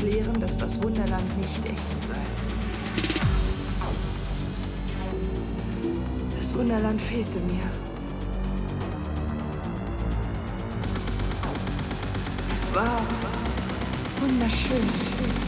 erklären, dass das Wunderland nicht echt sei. Das Wunderland fehlte mir. Es war wunderschön. Schön.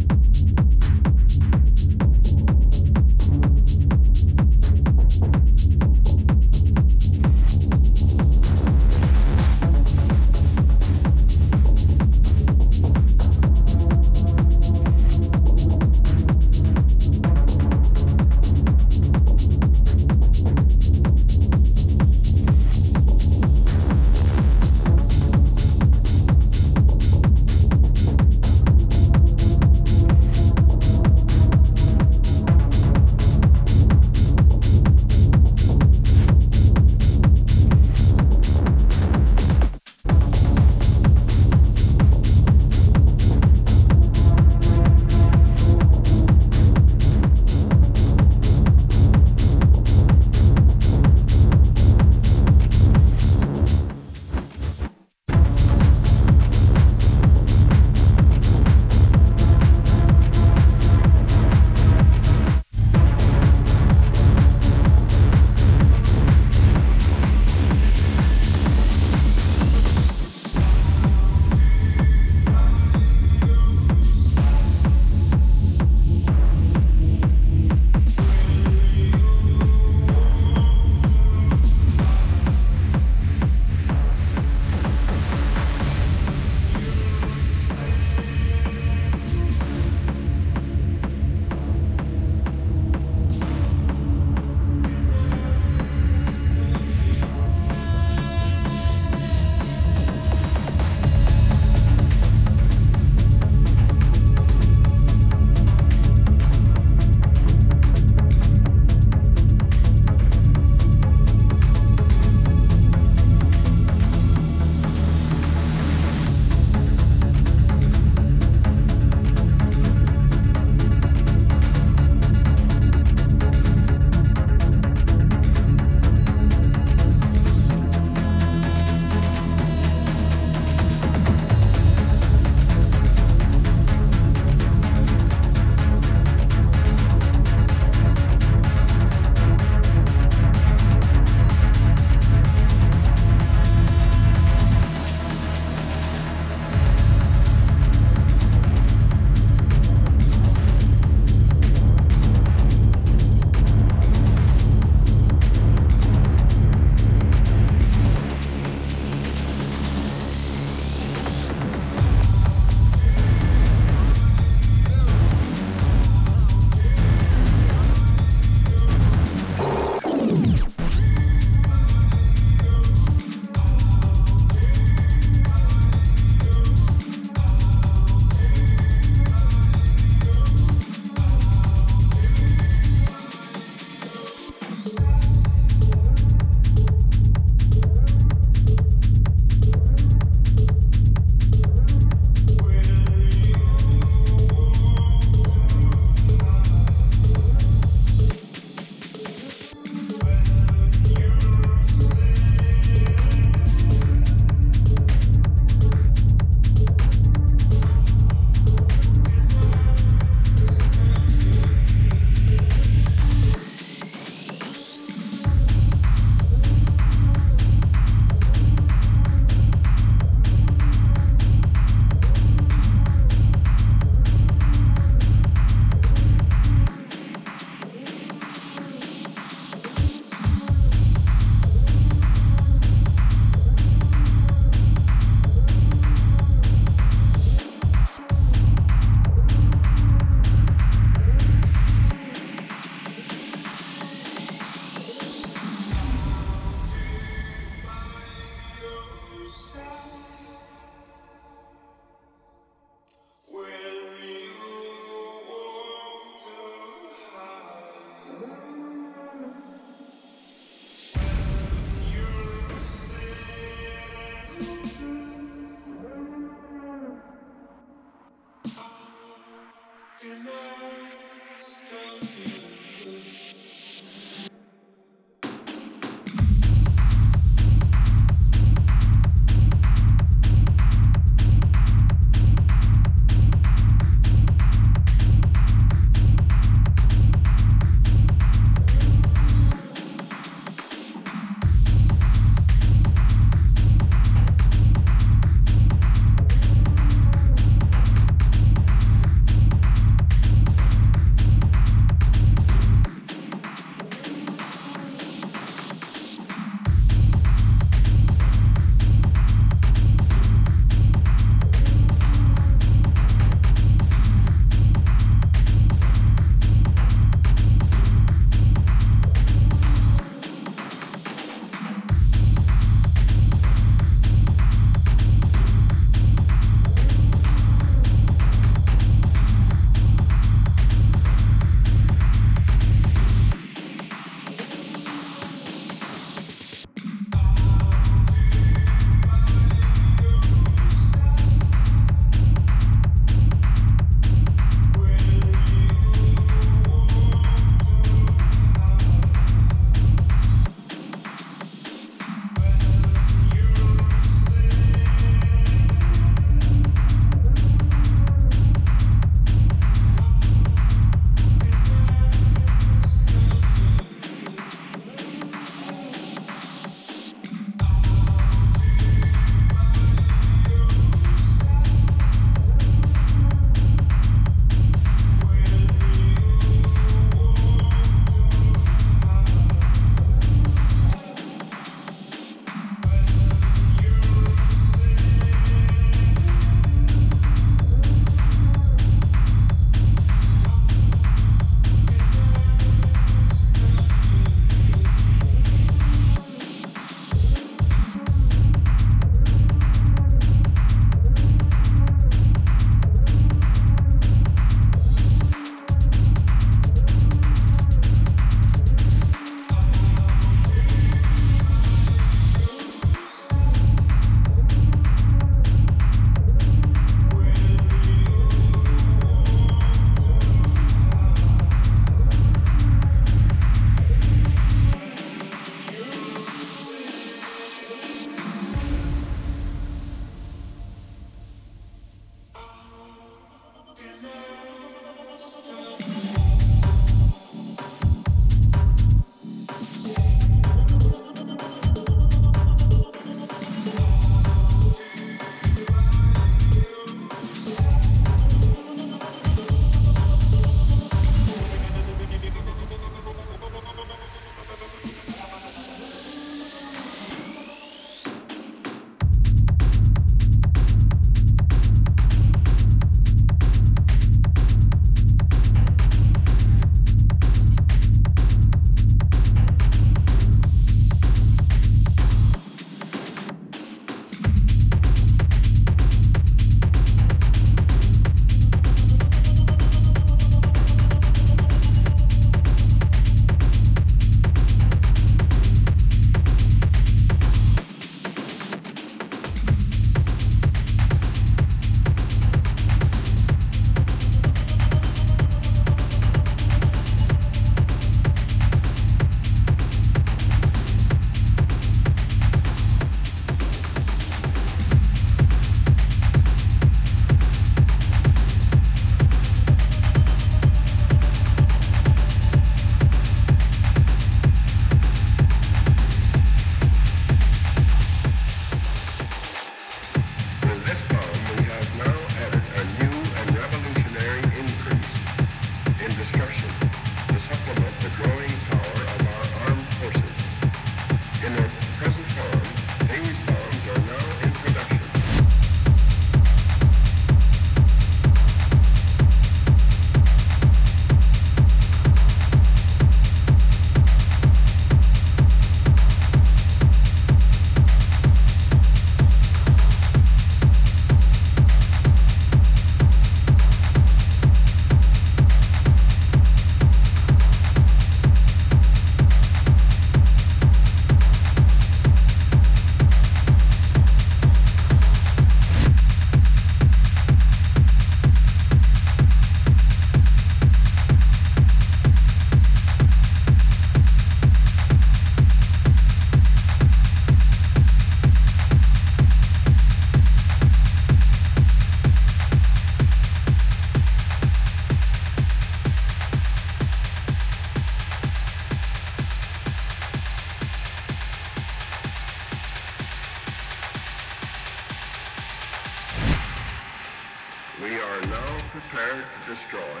Are now prepared to destroy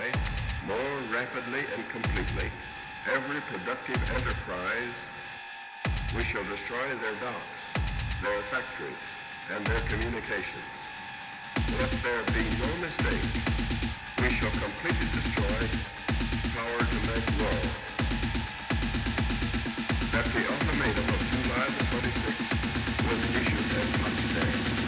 more rapidly and completely every productive enterprise. We shall destroy their docks, their factories, and their communications. Let there be no mistake. We shall completely destroy power to make war. That the ultimatum of July the 26th was issued much today.